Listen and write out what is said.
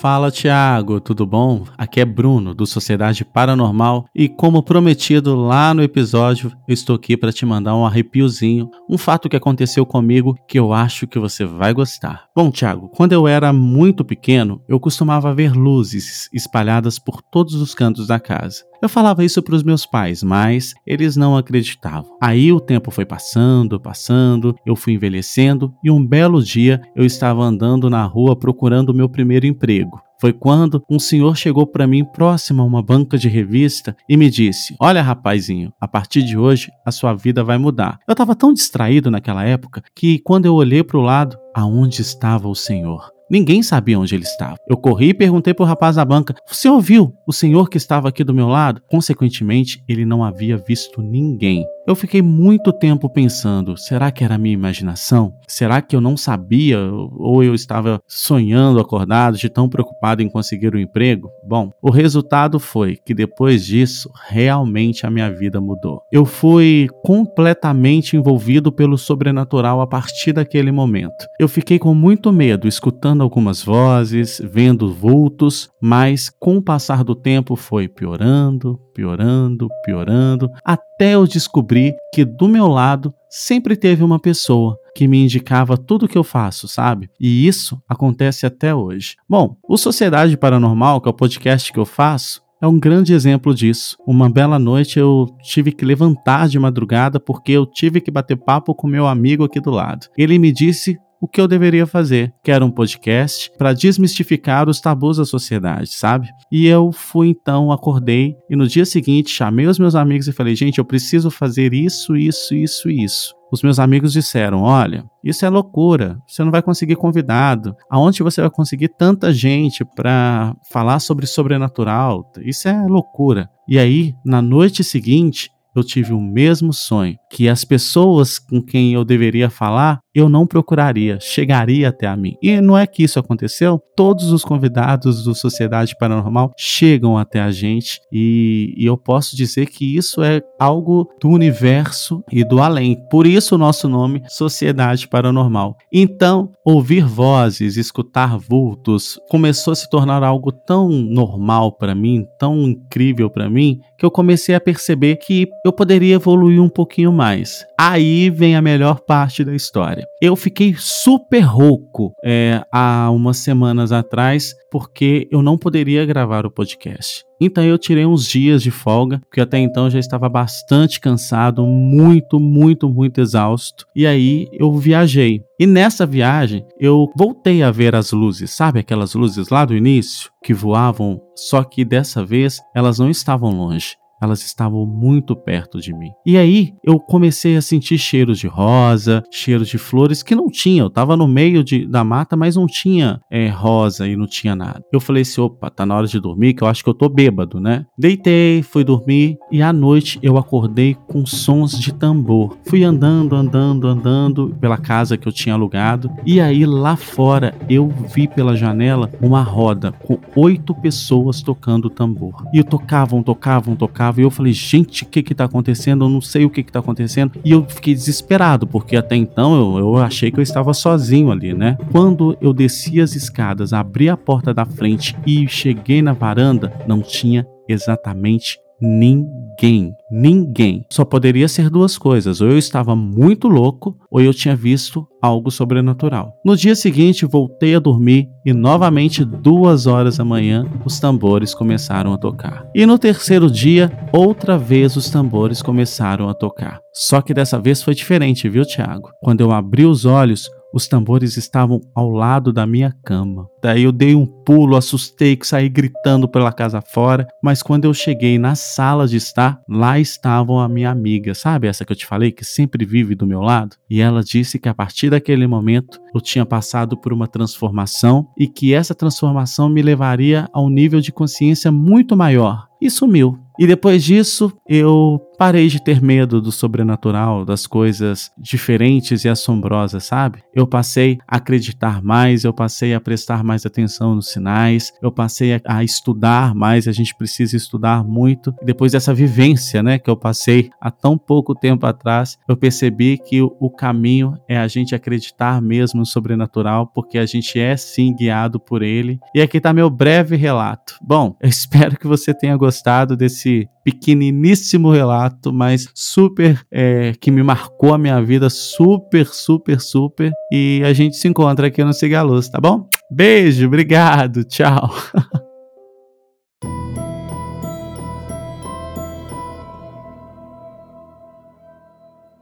Fala Tiago, tudo bom? Aqui é Bruno do Sociedade Paranormal e como prometido lá no episódio, eu estou aqui para te mandar um arrepiozinho, um fato que aconteceu comigo que eu acho que você vai gostar. Bom, Tiago, quando eu era muito pequeno, eu costumava ver luzes espalhadas por todos os cantos da casa. Eu falava isso para os meus pais, mas eles não acreditavam. Aí o tempo foi passando, passando, eu fui envelhecendo e um belo dia eu estava andando na rua procurando o meu primeiro emprego. Foi quando um senhor chegou para mim próximo a uma banca de revista e me disse: Olha, rapazinho, a partir de hoje a sua vida vai mudar. Eu estava tão distraído naquela época que quando eu olhei para o lado, aonde estava o senhor? Ninguém sabia onde ele estava. Eu corri e perguntei para o rapaz da banca: Você ouviu o senhor que estava aqui do meu lado? Consequentemente, ele não havia visto ninguém. Eu fiquei muito tempo pensando: será que era minha imaginação? Será que eu não sabia ou eu estava sonhando acordado de tão preocupado em conseguir o um emprego? Bom, o resultado foi que depois disso, realmente a minha vida mudou. Eu fui completamente envolvido pelo sobrenatural a partir daquele momento. Eu fiquei com muito medo, escutando algumas vozes, vendo vultos, mas com o passar do tempo foi piorando, piorando, piorando, até eu descobri que do meu lado sempre teve uma pessoa que me indicava tudo que eu faço, sabe? E isso acontece até hoje. Bom, o Sociedade Paranormal, que é o podcast que eu faço, é um grande exemplo disso. Uma bela noite eu tive que levantar de madrugada porque eu tive que bater papo com meu amigo aqui do lado. Ele me disse o que eu deveria fazer, que era um podcast para desmistificar os tabus da sociedade, sabe? E eu fui então, acordei e no dia seguinte chamei os meus amigos e falei: gente, eu preciso fazer isso, isso, isso isso. Os meus amigos disseram: Olha, isso é loucura, você não vai conseguir convidado. Aonde você vai conseguir tanta gente para falar sobre sobrenatural? Isso é loucura. E aí, na noite seguinte, eu tive o mesmo sonho, que as pessoas com quem eu deveria falar eu não procuraria, chegaria até a mim. E não é que isso aconteceu? Todos os convidados do Sociedade Paranormal chegam até a gente e, e, eu posso dizer que isso é algo do universo e do além. Por isso o nosso nome, Sociedade Paranormal. Então, ouvir vozes, escutar vultos, começou a se tornar algo tão normal para mim, tão incrível para mim, que eu comecei a perceber que eu poderia evoluir um pouquinho mais. Aí vem a melhor parte da história. Eu fiquei super rouco é, há umas semanas atrás porque eu não poderia gravar o podcast. Então eu tirei uns dias de folga, porque até então já estava bastante cansado, muito, muito, muito exausto. E aí eu viajei. E nessa viagem eu voltei a ver as luzes, sabe aquelas luzes lá do início que voavam, só que dessa vez elas não estavam longe elas estavam muito perto de mim. E aí eu comecei a sentir cheiros de rosa, cheiros de flores que não tinha. Eu estava no meio de, da mata, mas não tinha é, rosa e não tinha nada. Eu falei assim: opa, tá na hora de dormir, que eu acho que eu tô bêbado, né? Deitei, fui dormir e à noite eu acordei com sons de tambor. Fui andando, andando, andando pela casa que eu tinha alugado. E aí lá fora eu vi pela janela uma roda com oito pessoas tocando tambor. E tocavam, tocavam, tocavam e eu falei, gente, o que que tá acontecendo? Eu não sei o que que tá acontecendo. E eu fiquei desesperado, porque até então eu, eu achei que eu estava sozinho ali, né? Quando eu desci as escadas, abri a porta da frente e cheguei na varanda, não tinha exatamente ninguém. Ninguém. Só poderia ser duas coisas: ou eu estava muito louco, ou eu tinha visto algo sobrenatural. No dia seguinte, voltei a dormir e novamente, duas horas da manhã, os tambores começaram a tocar. E no terceiro dia, outra vez os tambores começaram a tocar. Só que dessa vez foi diferente, viu, Tiago? Quando eu abri os olhos, os tambores estavam ao lado da minha cama. Daí eu dei um pulo, assustei, que saí gritando pela casa fora. Mas quando eu cheguei na sala de estar, lá estavam a minha amiga, sabe essa que eu te falei, que sempre vive do meu lado? E ela disse que a partir daquele momento eu tinha passado por uma transformação e que essa transformação me levaria a um nível de consciência muito maior e sumiu. E depois disso, eu parei de ter medo do sobrenatural, das coisas diferentes e assombrosas, sabe? Eu passei a acreditar mais, eu passei a prestar mais atenção nos sinais, eu passei a, estudar mais, a gente precisa estudar muito. E depois dessa vivência, né, que eu passei há tão pouco tempo atrás, eu percebi que o, o caminho é a gente acreditar mesmo no sobrenatural, porque a gente é sim guiado por ele. E aqui está meu breve relato. Bom, eu espero que você tenha gostado desse esse pequeniníssimo relato, mas super é, que me marcou a minha vida, super, super, super. E a gente se encontra aqui no Cigaluz, tá bom? Beijo, obrigado, tchau.